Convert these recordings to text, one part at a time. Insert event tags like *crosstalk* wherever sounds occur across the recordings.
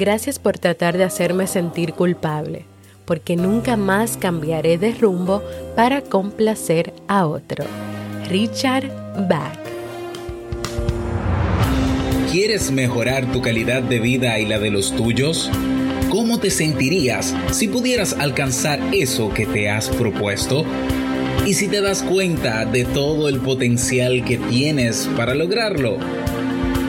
Gracias por tratar de hacerme sentir culpable, porque nunca más cambiaré de rumbo para complacer a otro. Richard Bach. ¿Quieres mejorar tu calidad de vida y la de los tuyos? ¿Cómo te sentirías si pudieras alcanzar eso que te has propuesto? ¿Y si te das cuenta de todo el potencial que tienes para lograrlo?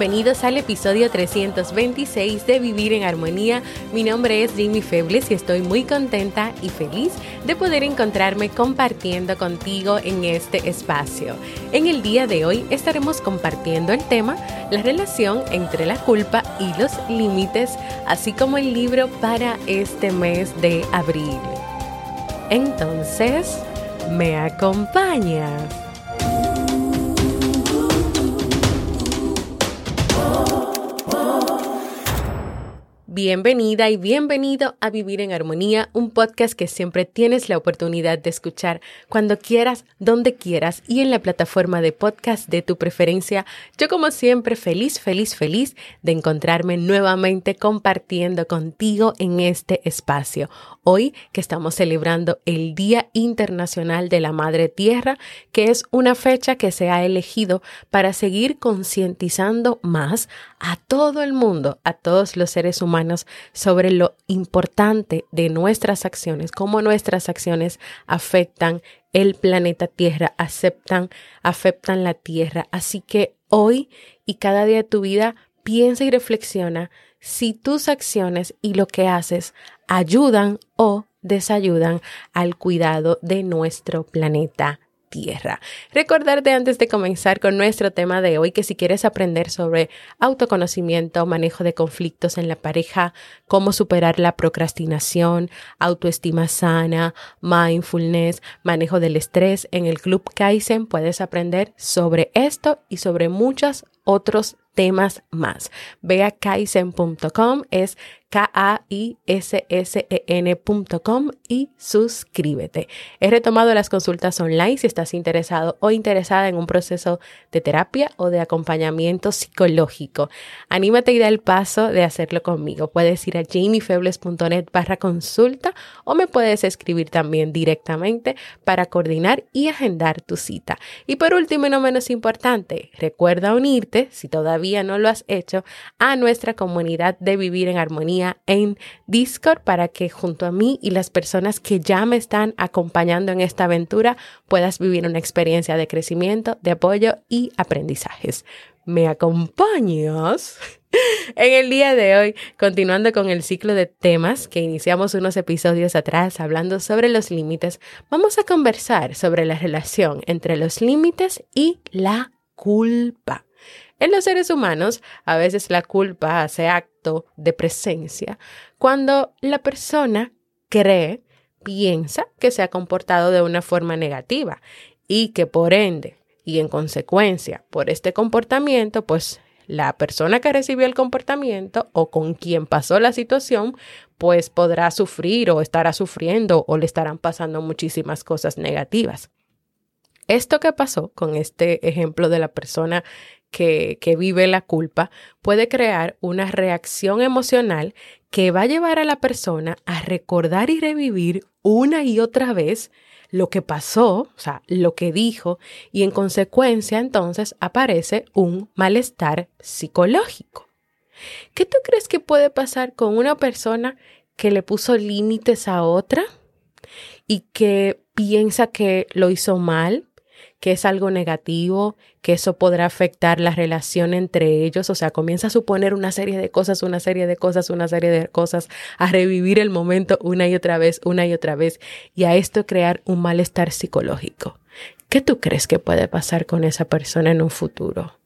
Bienvenidos al episodio 326 de Vivir en Armonía. Mi nombre es Jimmy Febles y estoy muy contenta y feliz de poder encontrarme compartiendo contigo en este espacio. En el día de hoy estaremos compartiendo el tema la relación entre la culpa y los límites, así como el libro para este mes de abril. Entonces, ¿me acompañas? Bienvenida y bienvenido a Vivir en Armonía, un podcast que siempre tienes la oportunidad de escuchar cuando quieras, donde quieras y en la plataforma de podcast de tu preferencia. Yo como siempre feliz, feliz, feliz de encontrarme nuevamente compartiendo contigo en este espacio. Hoy que estamos celebrando el Día Internacional de la Madre Tierra, que es una fecha que se ha elegido para seguir concientizando más a todo el mundo, a todos los seres humanos sobre lo importante de nuestras acciones, cómo nuestras acciones afectan el planeta Tierra, aceptan, afectan la Tierra. Así que hoy y cada día de tu vida piensa y reflexiona si tus acciones y lo que haces ayudan o desayudan al cuidado de nuestro planeta tierra. Recordarte antes de comenzar con nuestro tema de hoy que si quieres aprender sobre autoconocimiento, manejo de conflictos en la pareja, cómo superar la procrastinación, autoestima sana, mindfulness, manejo del estrés en el Club Kaizen, puedes aprender sobre esto y sobre muchos otros temas más. Ve a kaizen.com, es K-A-I-S-S-E-N.com y suscríbete. He retomado las consultas online si estás interesado o interesada en un proceso de terapia o de acompañamiento psicológico. Anímate y da el paso de hacerlo conmigo. Puedes ir a jamiefebles.net barra consulta o me puedes escribir también directamente para coordinar y agendar tu cita. Y por último y no menos importante, recuerda unirte, si todavía no lo has hecho, a nuestra comunidad de Vivir en Armonía en Discord para que junto a mí y las personas que ya me están acompañando en esta aventura puedas vivir una experiencia de crecimiento, de apoyo y aprendizajes. ¿Me acompañas? *laughs* En el día de hoy, continuando con el ciclo de temas que iniciamos unos episodios atrás hablando sobre los límites, vamos a conversar sobre la relación entre los límites y la culpa. En los seres humanos, a veces la culpa hace de presencia cuando la persona cree, piensa que se ha comportado de una forma negativa y que por ende y en consecuencia por este comportamiento, pues la persona que recibió el comportamiento o con quien pasó la situación, pues podrá sufrir o estará sufriendo o le estarán pasando muchísimas cosas negativas. Esto que pasó con este ejemplo de la persona que, vive la culpa puede crear una reacción emocional que va a llevar a la persona a recordar y revivir una y otra vez lo que pasó, o sea, lo que dijo, y en consecuencia entonces aparece un malestar psicológico. ¿Qué tú crees que puede pasar con una persona que le puso límites a otra? y que piensa que lo hizo mal, que es algo negativo, que eso podrá afectar la relación entre ellos, o sea, comienza a suponer una serie de cosas, una serie de cosas, una serie de cosas, a revivir el momento una y otra vez, una y otra vez, y a esto crear un malestar psicológico. ¿Qué tú crees que puede pasar con esa persona en un futuro?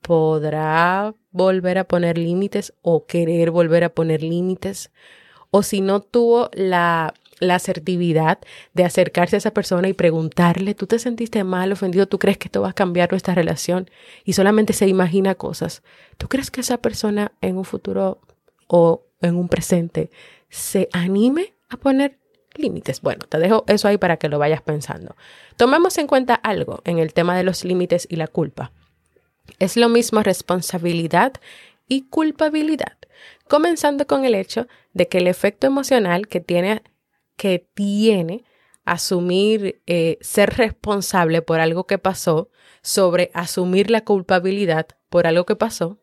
¿Podrá volver a poner límites o querer volver a poner límites? O si no tuvo la la asertividad de acercarse a esa persona y preguntarle, ¿tú te sentiste mal, ofendido? ¿Tú crees que esto va a cambiar nuestra relación? Y solamente se imagina cosas. ¿Tú crees que esa persona en un futuro o en un presente se anime a poner límites? Bueno, te dejo eso ahí para que lo vayas pensando. Tomemos en cuenta algo en el tema de los límites y la culpa. Es lo mismo responsabilidad y culpabilidad, comenzando con el hecho de que el efecto emocional que tiene que tiene asumir, eh, ser responsable por algo que pasó, sobre asumir la culpabilidad por algo que pasó,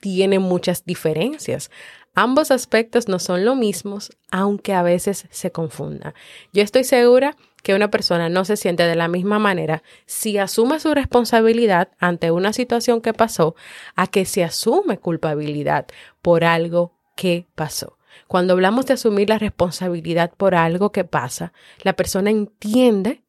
tiene muchas diferencias. Ambos aspectos no son lo mismos, aunque a veces se confunda. Yo estoy segura que una persona no se siente de la misma manera si asume su responsabilidad ante una situación que pasó a que se asume culpabilidad por algo que pasó. Cuando hablamos de asumir la responsabilidad por algo que pasa, la persona entiende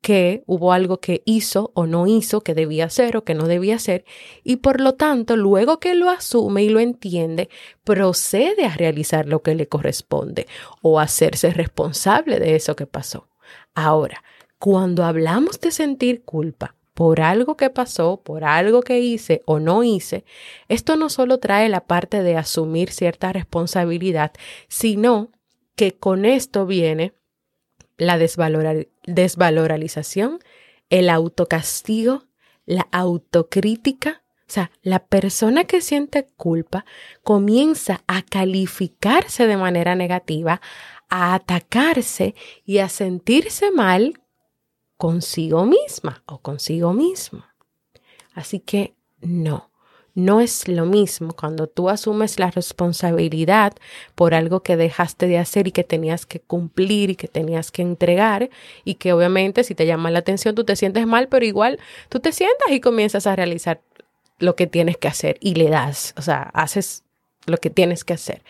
que hubo algo que hizo o no hizo, que debía hacer o que no debía hacer, y por lo tanto, luego que lo asume y lo entiende, procede a realizar lo que le corresponde o hacerse responsable de eso que pasó. Ahora, cuando hablamos de sentir culpa, por algo que pasó, por algo que hice o no hice, esto no solo trae la parte de asumir cierta responsabilidad, sino que con esto viene la desvalorización, el autocastigo, la autocrítica. O sea, la persona que siente culpa comienza a calificarse de manera negativa, a atacarse y a sentirse mal consigo misma o consigo mismo. Así que no, no es lo mismo cuando tú asumes la responsabilidad por algo que dejaste de hacer y que tenías que cumplir y que tenías que entregar y que obviamente si te llama la atención tú te sientes mal, pero igual tú te sientas y comienzas a realizar lo que tienes que hacer y le das, o sea, haces lo que tienes que hacer.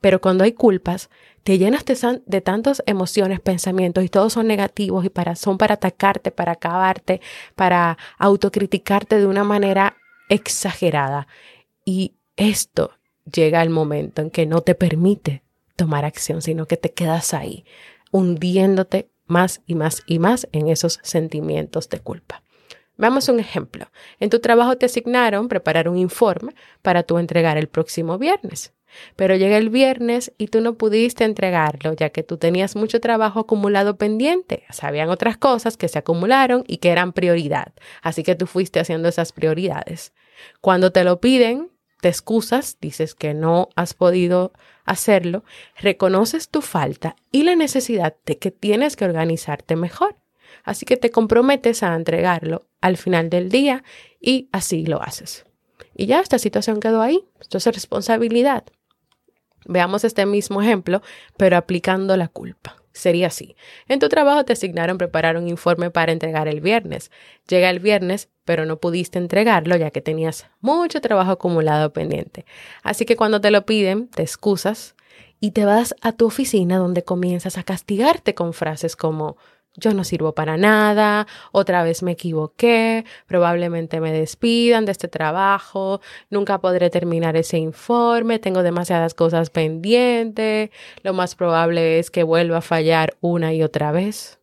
Pero cuando hay culpas, te llenas de, tantas emociones, pensamientos y todos son negativos y para, son para atacarte, para acabarte, para autocriticarte de una manera exagerada. Y esto llega al momento en que no te permite tomar acción, sino que te quedas ahí, hundiéndote más y más y más en esos sentimientos de culpa. Veamos un ejemplo. En tu trabajo te asignaron preparar un informe para tú entregar el próximo viernes. Pero llega el viernes y tú no pudiste entregarlo, ya que tú tenías mucho trabajo acumulado pendiente. O otras cosas que se acumularon y que eran prioridad. Así que tú fuiste haciendo esas prioridades. Cuando te lo piden, te excusas, dices que no has podido hacerlo, reconoces tu falta y la necesidad de que tienes que organizarte mejor. Así que te comprometes a entregarlo al final del día y así lo haces. Y ya esta situación quedó ahí. Esto es responsabilidad. Veamos este mismo ejemplo, pero aplicando la culpa. Sería así. En tu trabajo te asignaron preparar un informe para entregar el viernes. Llega el viernes, pero no pudiste entregarlo ya que tenías mucho trabajo acumulado pendiente. Así que cuando te lo piden, te excusas y te vas a tu oficina donde comienzas a castigarte con frases como yo no sirvo para nada, otra vez me equivoqué, probablemente me despidan de este trabajo, nunca podré terminar ese informe, tengo demasiadas cosas pendientes, lo más probable es que vuelva a fallar una y otra vez.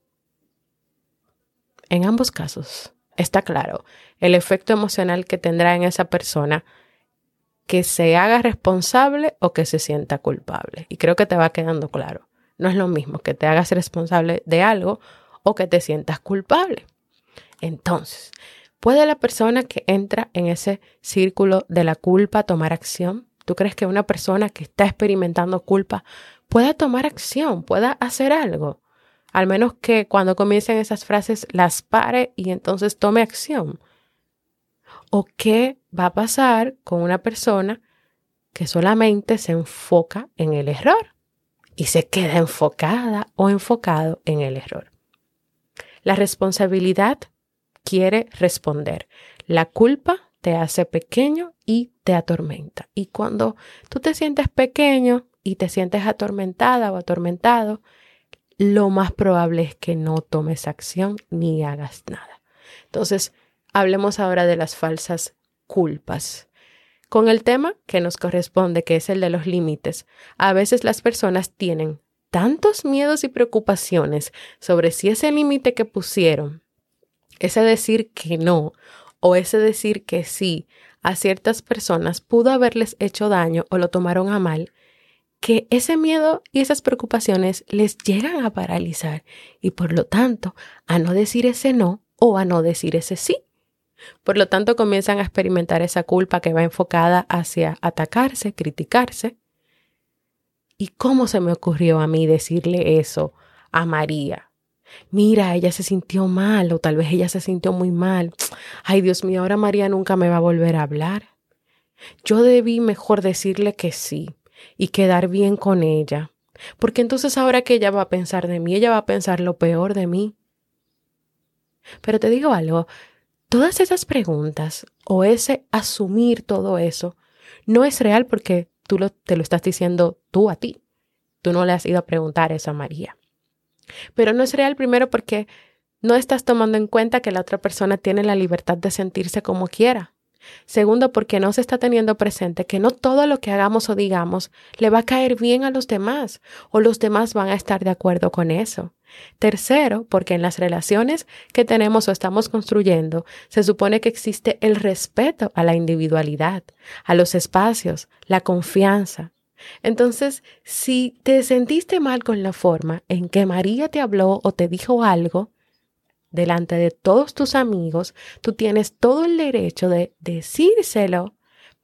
En ambos casos, está claro el efecto emocional que tendrá en esa persona que se haga responsable o que se sienta culpable. Y creo que te va quedando claro. No es lo mismo que te hagas responsable de algo o que te sientas culpable. Entonces, ¿puede la persona que entra en ese círculo de la culpa tomar acción? ¿Tú crees que una persona que está experimentando culpa pueda tomar acción, pueda hacer algo? Al menos que cuando comiencen esas frases las pare y entonces tome acción. ¿O qué va a pasar con una persona que solamente se enfoca en el error y se queda enfocada o enfocado en el error. La responsabilidad quiere responder. La culpa te hace pequeño y te atormenta. Y cuando tú te sientes pequeño y te sientes atormentada o atormentado, lo más probable es que no tomes acción ni hagas nada. Entonces, hablemos ahora de las falsas culpas. Con el tema que nos corresponde, que es el de los límites, a veces las personas tienen tantos miedos y preocupaciones sobre si ese límite que pusieron, ese decir que no o ese decir que sí a ciertas personas pudo haberles hecho daño o lo tomaron a mal, que ese miedo y esas preocupaciones les llegan a paralizar y por lo tanto a no decir ese no o a no decir ese sí. Por lo tanto comienzan a experimentar esa culpa que va enfocada hacia atacarse, criticarse. ¿Y cómo se me ocurrió a mí decirle eso a María? Mira, ella se sintió mal o tal vez ella se sintió muy mal. *tsk* Ay, Dios mío, ahora María nunca me va a volver a hablar. Yo debí mejor decirle que sí y quedar bien con ella. Porque entonces ahora que ella va a pensar de mí, ella va a pensar lo peor de mí. Pero te digo algo, todas esas preguntas o ese asumir todo eso no es real porque tú te lo estás diciendo tú a ti. Tú no le has ido a preguntar eso a María. Pero no es real primero porque no estás tomando en cuenta que la otra persona tiene la libertad de sentirse como quiera. Segundo, porque no se está teniendo presente que no todo lo que hagamos o digamos le va a caer bien a los demás o los demás van a estar de acuerdo con eso. Tercero, porque en las relaciones que tenemos o estamos construyendo se supone que existe el respeto a la individualidad, a los espacios, la confianza. Entonces, si te sentiste mal con la forma en que María te habló o te dijo algo, delante de todos tus amigos, tú tienes todo el derecho de decírselo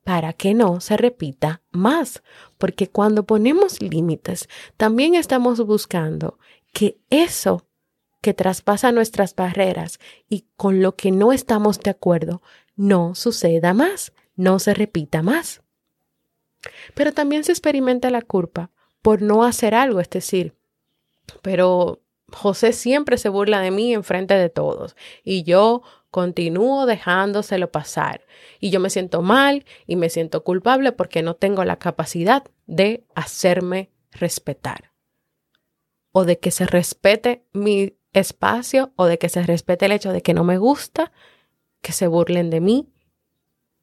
para que no se repita más, porque cuando ponemos límites, también estamos buscando que eso que traspasa nuestras barreras y con lo que no estamos de acuerdo no suceda más, no se repita más. Pero también se experimenta la culpa por no hacer algo, es decir, pero José siempre se burla de mí en frente de todos y yo continúo dejándoselo pasar y yo me siento mal y me siento culpable porque no tengo la capacidad de hacerme respetar o de que se respete mi espacio o de que se respete el hecho de que no me gusta que se burlen de mí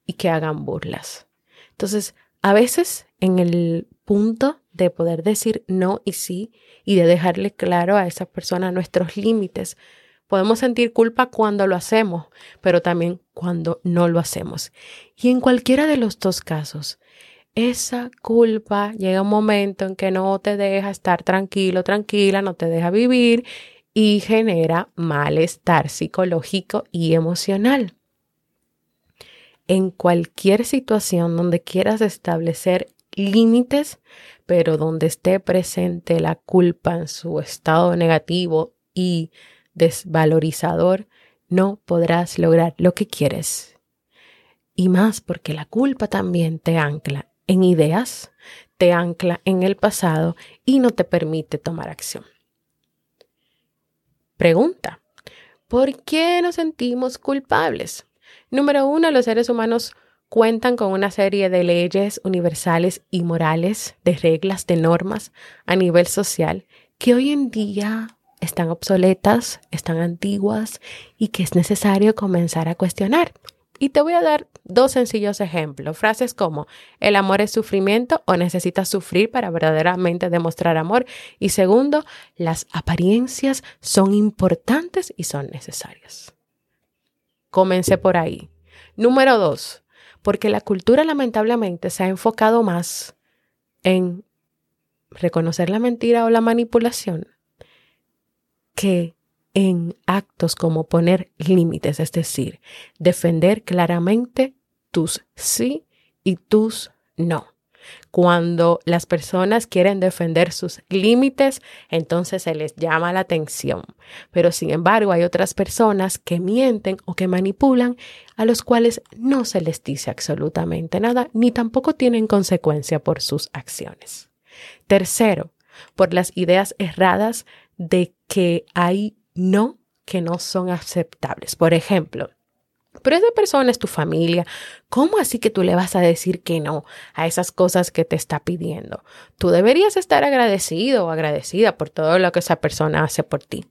y que hagan burlas. Entonces, a veces en el punto de poder decir no y sí y de dejarle claro a esa persona nuestros límites. Podemos sentir culpa cuando lo hacemos, pero también cuando no lo hacemos. Y en cualquiera de los dos casos, esa culpa llega un momento en que no te deja estar tranquilo, tranquila, no te deja vivir y genera malestar psicológico y emocional. En cualquier situación donde quieras establecer límites, pero donde esté presente la culpa en su estado negativo y desvalorizador, no podrás lograr lo que quieres. Y más porque la culpa también te ancla en ideas, te ancla en el pasado y no te permite tomar acción. Pregunta, ¿por qué nos sentimos culpables? Número uno, los seres humanos cuentan con una serie de leyes universales y morales, de reglas, de normas a nivel social que hoy en día están obsoletas, están antiguas y que es necesario comenzar a cuestionar. Y te voy a dar dos sencillos ejemplos. Frases como el amor es sufrimiento o necesitas sufrir para verdaderamente demostrar amor. Y segundo, las apariencias son importantes y son necesarias. Comencé por ahí. Número dos, porque la cultura lamentablemente se ha enfocado más en reconocer la mentira o la manipulación que en actos como poner límites, es decir, defender claramente tus sí y tus no. Cuando las personas quieren defender sus límites, entonces se les llama la atención. Pero sin embargo, hay otras personas que mienten o que manipulan a los cuales no se les dice absolutamente nada, ni tampoco tienen consecuencia por sus acciones. Tercero, por las ideas erradas de que hay no que no son aceptables. Por ejemplo, pero esa persona es tu familia. ¿Cómo así que tú le vas a decir que no a esas cosas que te está pidiendo? Tú deberías estar agradecido o agradecida por todo lo que esa persona hace por ti.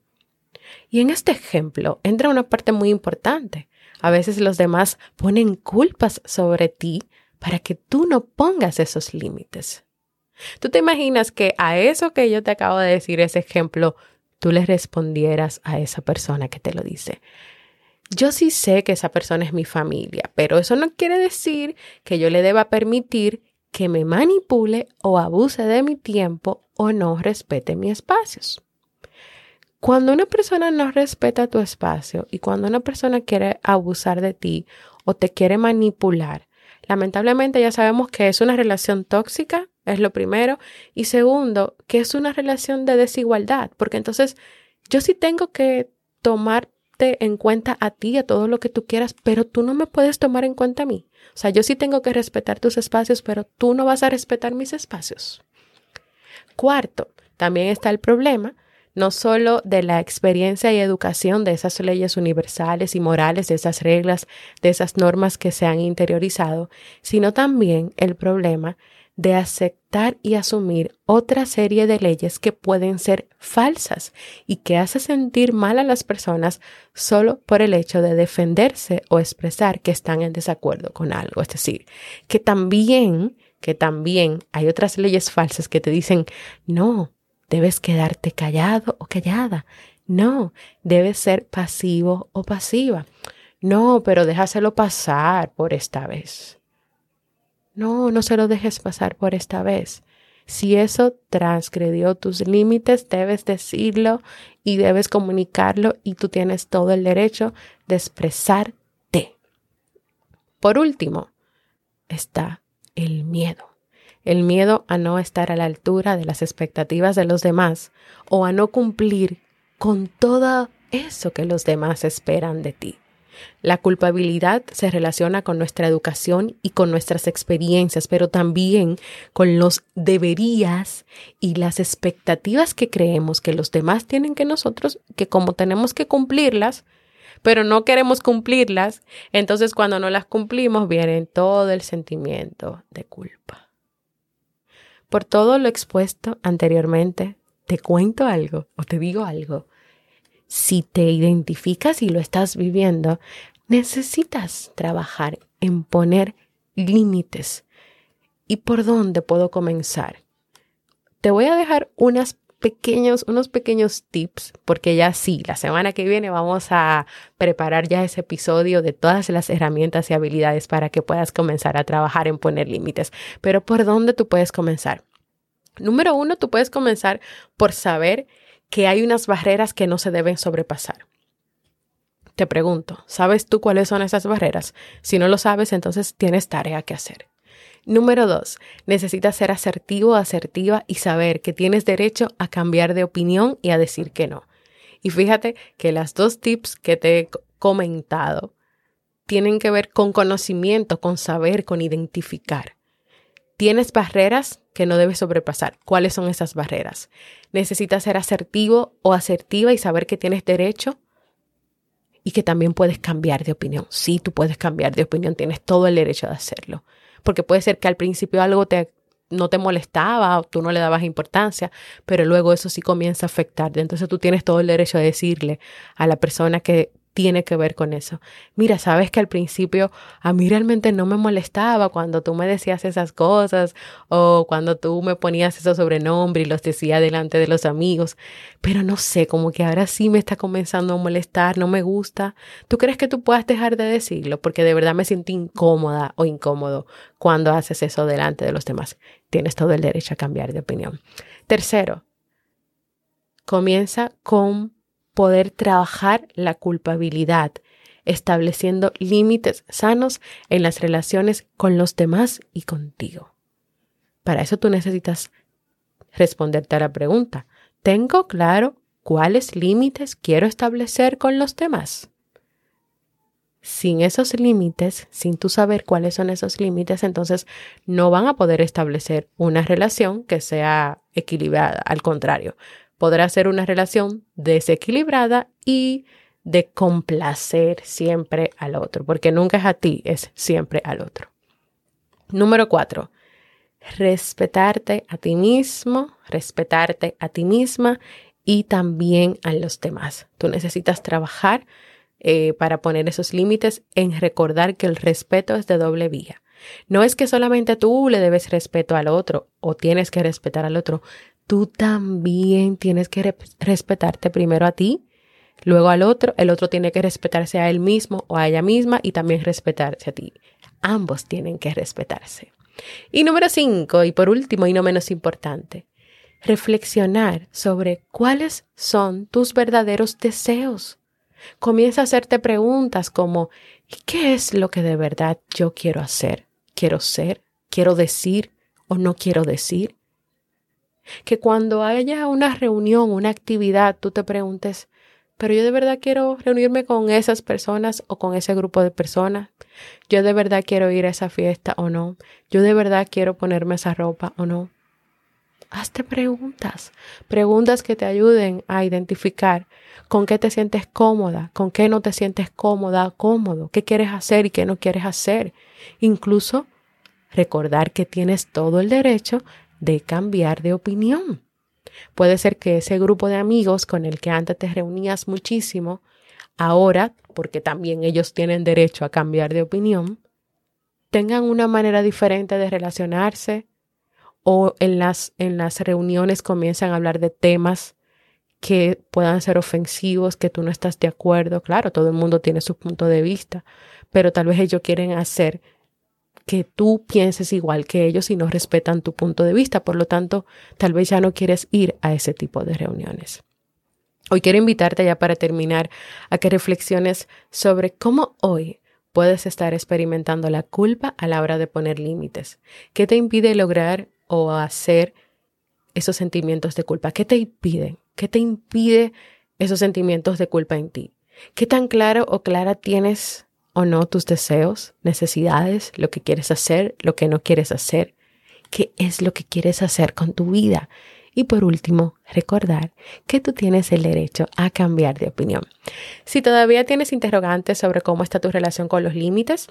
Y en este ejemplo entra una parte muy importante. A veces los demás ponen culpas sobre ti para que tú no pongas esos límites. Tú te imaginas que a eso que yo te acabo de decir, ese ejemplo, tú le respondieras a esa persona que te lo dice. Yo sí sé que esa persona es mi familia, pero eso no quiere decir que yo le deba permitir que me manipule o abuse de mi tiempo o no respete mis espacios. Cuando una persona no respeta tu espacio y cuando una persona quiere abusar de ti o te quiere manipular, lamentablemente ya sabemos que es una relación tóxica, es lo primero, y segundo, que es una relación de desigualdad, porque entonces yo sí tengo que tomar en cuenta a ti, a todo lo que tú quieras, pero tú no me puedes tomar en cuenta a mí. O sea, yo sí tengo que respetar tus espacios, pero tú no vas a respetar mis espacios. Cuarto, también está el problema no solo de la experiencia y educación de esas leyes universales y morales, de esas reglas, de esas normas que se han interiorizado, sino también el problema de aceptar y asumir otra serie de leyes que pueden ser falsas y que hace sentir mal a las personas solo por el hecho de defenderse o expresar que están en desacuerdo con algo. Es decir, que también, que también hay otras leyes falsas que te dicen, no, debes quedarte callado o callada. No, debes ser pasivo o pasiva. No, pero déjaselo pasar por esta vez. No, no se lo dejes pasar por esta vez. Si eso transgredió tus límites, debes decirlo y debes comunicarlo y tú tienes todo el derecho de expresarte. Por último, está el miedo. El miedo a no estar a la altura de las expectativas de los demás o a no cumplir con todo eso que los demás esperan de ti. La culpabilidad se relaciona con nuestra educación y con nuestras experiencias, pero también con los deberías y las expectativas que creemos que los demás tienen que nosotros, que como tenemos que cumplirlas, pero no queremos cumplirlas, entonces cuando no las cumplimos viene todo el sentimiento de culpa. Por todo lo expuesto anteriormente, te cuento algo o te digo algo si te identificas y lo estás viviendo, necesitas trabajar en poner límites. ¿Y por dónde puedo comenzar? Te voy a dejar unas pequeños, unos pequeños tips, porque ya sí, la semana que viene vamos a preparar ya ese episodio de todas las herramientas y habilidades para que puedas comenzar a trabajar en poner límites. Pero ¿por dónde tú puedes comenzar? Número uno, tú puedes comenzar por saber que hay unas barreras que no se deben sobrepasar. Te pregunto, ¿sabes tú cuáles son esas barreras? Si no lo sabes, entonces tienes tarea que hacer. Número dos, necesitas ser asertivo asertiva y saber que tienes derecho a cambiar de opinión y a decir que no. Y fíjate que las dos tips que te he comentado tienen que ver con conocimiento, con saber, con identificar. Tienes barreras que no debes sobrepasar. ¿Cuáles son esas barreras? Necesitas ser asertivo o asertiva y saber que tienes derecho y que también puedes cambiar de opinión. Sí, tú puedes cambiar de opinión, tienes todo el derecho de hacerlo. Porque puede ser que al principio algo te, no te molestaba o tú no le dabas importancia, pero luego eso sí comienza a afectarte. Entonces tú tienes todo el derecho de decirle a la persona que tiene que ver con eso. Mira, sabes que al principio a mí realmente no me molestaba cuando tú me decías esas cosas o cuando tú me ponías esos sobrenombres y los decía delante de los amigos, pero no sé, como que ahora sí me está comenzando a molestar, no me gusta. ¿Tú crees que tú puedas dejar de decirlo? Porque de verdad me siento incómoda o incómodo cuando haces eso delante de los demás. Tienes todo el derecho a cambiar de opinión. Tercero, comienza con poder trabajar la culpabilidad, estableciendo límites sanos en las relaciones con los demás y contigo. Para eso tú necesitas responderte a la pregunta, ¿tengo claro cuáles límites quiero establecer con los demás? sin esos límites, sin tú saber cuáles son esos límites, entonces no van a poder establecer una relación que sea equilibrada. Al contrario, podrá ser una relación desequilibrada y de complacer siempre al otro, porque nunca es a ti, es siempre al otro. Número cuatro, respetarte a ti mismo, respetarte a ti misma y también a los demás. Tú necesitas trabajar eh, para poner esos límites en recordar que el respeto es de doble vía. No es que solamente tú le debes respeto al otro o tienes que respetar al otro, tú también tienes que respetarte primero a ti, luego al otro, el otro tiene que respetarse a él mismo o a ella misma y también respetarse a ti. Ambos tienen que respetarse. Y número cinco, y por último y no menos importante, reflexionar sobre cuáles son tus verdaderos deseos. Comienza a hacerte preguntas como, ¿qué es lo que de verdad yo quiero hacer? ¿Quiero ser? ¿Quiero decir o no quiero decir? Que cuando haya una reunión, una actividad, tú te preguntes, pero yo de verdad quiero reunirme con esas personas o con ese grupo de personas. Yo de verdad quiero ir a esa fiesta o no. Yo de verdad quiero ponerme esa ropa o no. Hazte preguntas, preguntas que te ayuden a identificar con qué te sientes cómoda, con qué no te sientes cómoda, cómodo, qué quieres hacer y qué no quieres hacer. Incluso recordar que tienes todo el derecho de cambiar de opinión. Puede ser que ese grupo de amigos con el que antes te reunías muchísimo, ahora, porque también ellos tienen derecho a cambiar de opinión, tengan una manera diferente de relacionarse o en las, en las reuniones comienzan a hablar de temas que puedan ser ofensivos, que tú no estás de acuerdo. Claro, todo el mundo tiene su punto de vista, pero tal vez ellos quieren hacer que tú pienses igual que ellos y no respetan tu punto de vista. Por lo tanto, tal vez ya no quieres ir a ese tipo de reuniones. Hoy quiero invitarte ya para terminar a que reflexiones sobre cómo hoy puedes estar experimentando la culpa a la hora de poner límites. ¿Qué te impide lograr o hacer esos sentimientos de culpa? ¿Qué te impiden? ¿Qué te impide esos sentimientos de culpa en ti? ¿Qué tan claro o clara tienes o no tus deseos, necesidades, lo que quieres hacer, lo que no quieres hacer, qué es lo que quieres hacer con tu vida. Y por último, recordar que tú tienes el derecho a cambiar de opinión. Si todavía tienes interrogantes sobre cómo está tu relación con los límites,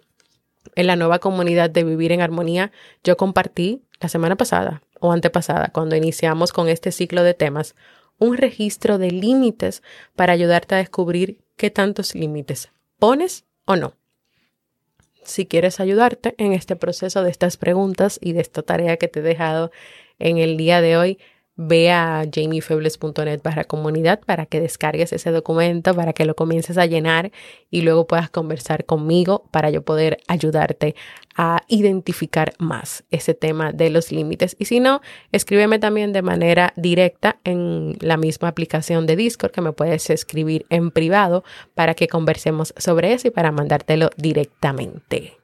en la nueva comunidad de Vivir en Armonía, yo compartí la semana pasada o antepasada, cuando iniciamos con este ciclo de temas, un registro de límites para ayudarte a descubrir qué tantos límites pones o no. Si quieres ayudarte en este proceso de estas preguntas y de esta tarea que te he dejado en el día de hoy, ve a jamiefebles.net barra comunidad para que descargues ese documento, para que lo comiences a llenar y luego puedas conversar conmigo para yo poder ayudarte a identificar más ese tema de los límites. Y si no, escríbeme también de manera directa en la misma aplicación de Discord que me puedes escribir en privado para que conversemos sobre eso y para mandártelo directamente.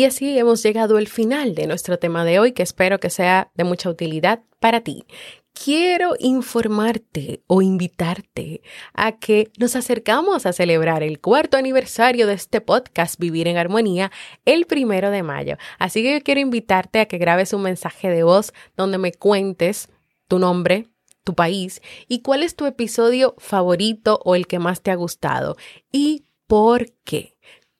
Y así hemos llegado al final de nuestro tema de hoy, que espero que sea de mucha utilidad para ti. Quiero informarte o invitarte a que nos acercamos a celebrar el cuarto aniversario de este podcast Vivir en Armonía el primero de mayo. Así que yo quiero invitarte a que grabes un mensaje de voz donde me cuentes tu nombre, tu país y cuál es tu episodio favorito o el que más te ha gustado y por qué.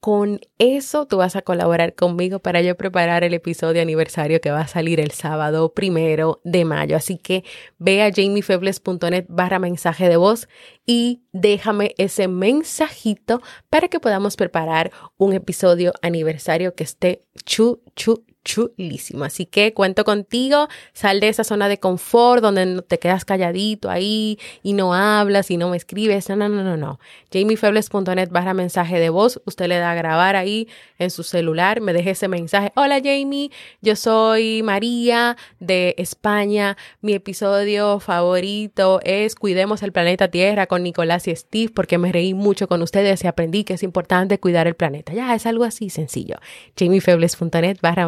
Con eso tú vas a colaborar conmigo para yo preparar el episodio aniversario que va a salir el sábado primero de mayo. Así que ve a jamiefebles.net barra mensaje de voz y déjame ese mensajito para que podamos preparar un episodio aniversario que esté chu, chu, chulísimo. Así que cuento contigo, sal de esa zona de confort donde te quedas calladito ahí y no hablas y no me escribes. No, no, no, no, no. jamiefebles.net barra mensaje de voz. Usted le da a grabar ahí en su celular, me deje ese mensaje. Hola Jamie, yo soy María de España. Mi episodio favorito es Cuidemos el planeta Tierra con Nicolás y Steve porque me reí mucho con ustedes y aprendí que es importante cuidar el planeta. Ya, es algo así sencillo. jamiefebles.net barra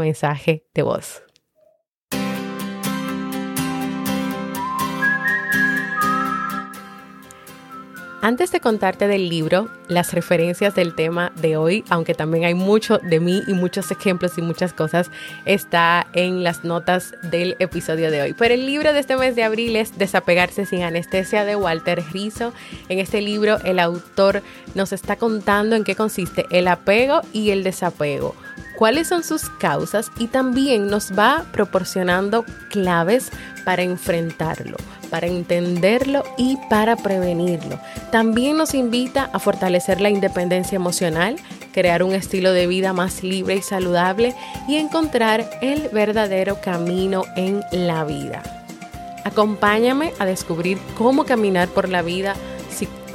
de voz. Antes de contarte del libro, las referencias del tema de hoy, aunque también hay mucho de mí y muchos ejemplos y muchas cosas, está en las notas del episodio de hoy. Pero el libro de este mes de abril es Desapegarse sin anestesia de Walter Rizzo. En este libro el autor nos está contando en qué consiste el apego y el desapego cuáles son sus causas y también nos va proporcionando claves para enfrentarlo, para entenderlo y para prevenirlo. También nos invita a fortalecer la independencia emocional, crear un estilo de vida más libre y saludable y encontrar el verdadero camino en la vida. Acompáñame a descubrir cómo caminar por la vida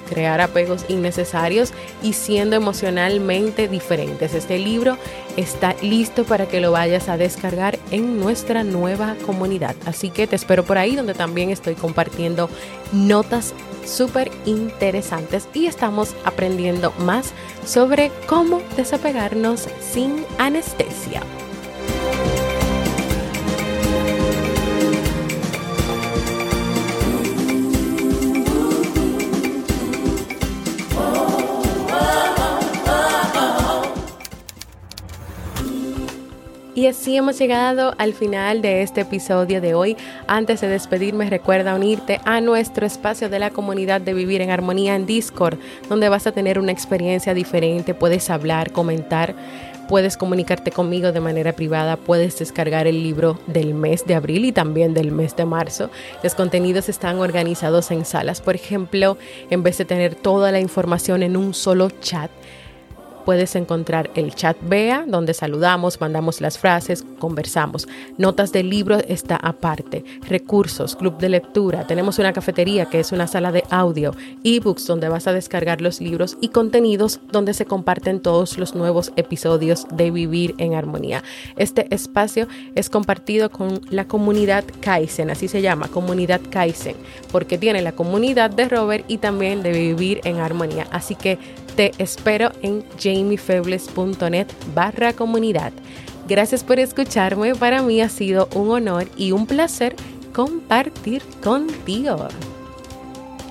crear apegos innecesarios y siendo emocionalmente diferentes. Este libro está listo para que lo vayas a descargar en nuestra nueva comunidad. Así que te espero por ahí donde también estoy compartiendo notas súper interesantes y estamos aprendiendo más sobre cómo desapegarnos sin anestesia. Y así hemos llegado al final de este episodio de hoy. Antes de despedirme, recuerda unirte a nuestro espacio de la comunidad de Vivir en Armonía en Discord, donde vas a tener una experiencia diferente, puedes hablar, comentar. Puedes comunicarte conmigo de manera privada, puedes descargar el libro del mes de abril y también del mes de marzo. Los contenidos están organizados en salas. Por ejemplo, en vez de tener toda la información en un solo chat, puedes encontrar el chat BEA, donde saludamos, mandamos las frases, conversamos. Notas del libro está aparte. Recursos, club de lectura. Tenemos una cafetería que es una sala de audio. Ebooks, donde vas a descargar los libros y contenidos donde se comparten todos los nuevos episodios de Vivir en Armonía. Este espacio es compartido con la comunidad Kaizen, así se llama, comunidad Kaizen, porque tiene la comunidad de Robert y también de Vivir en Armonía. Así que te espero en jamiefebles.net barra comunidad. Gracias por escucharme, para mí ha sido un honor y un placer compartir contigo.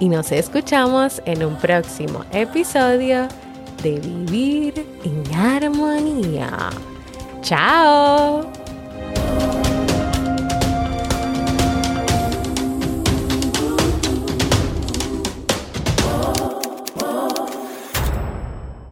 Y nos escuchamos en un próximo episodio de Vivir en Armonía. ¡Chao!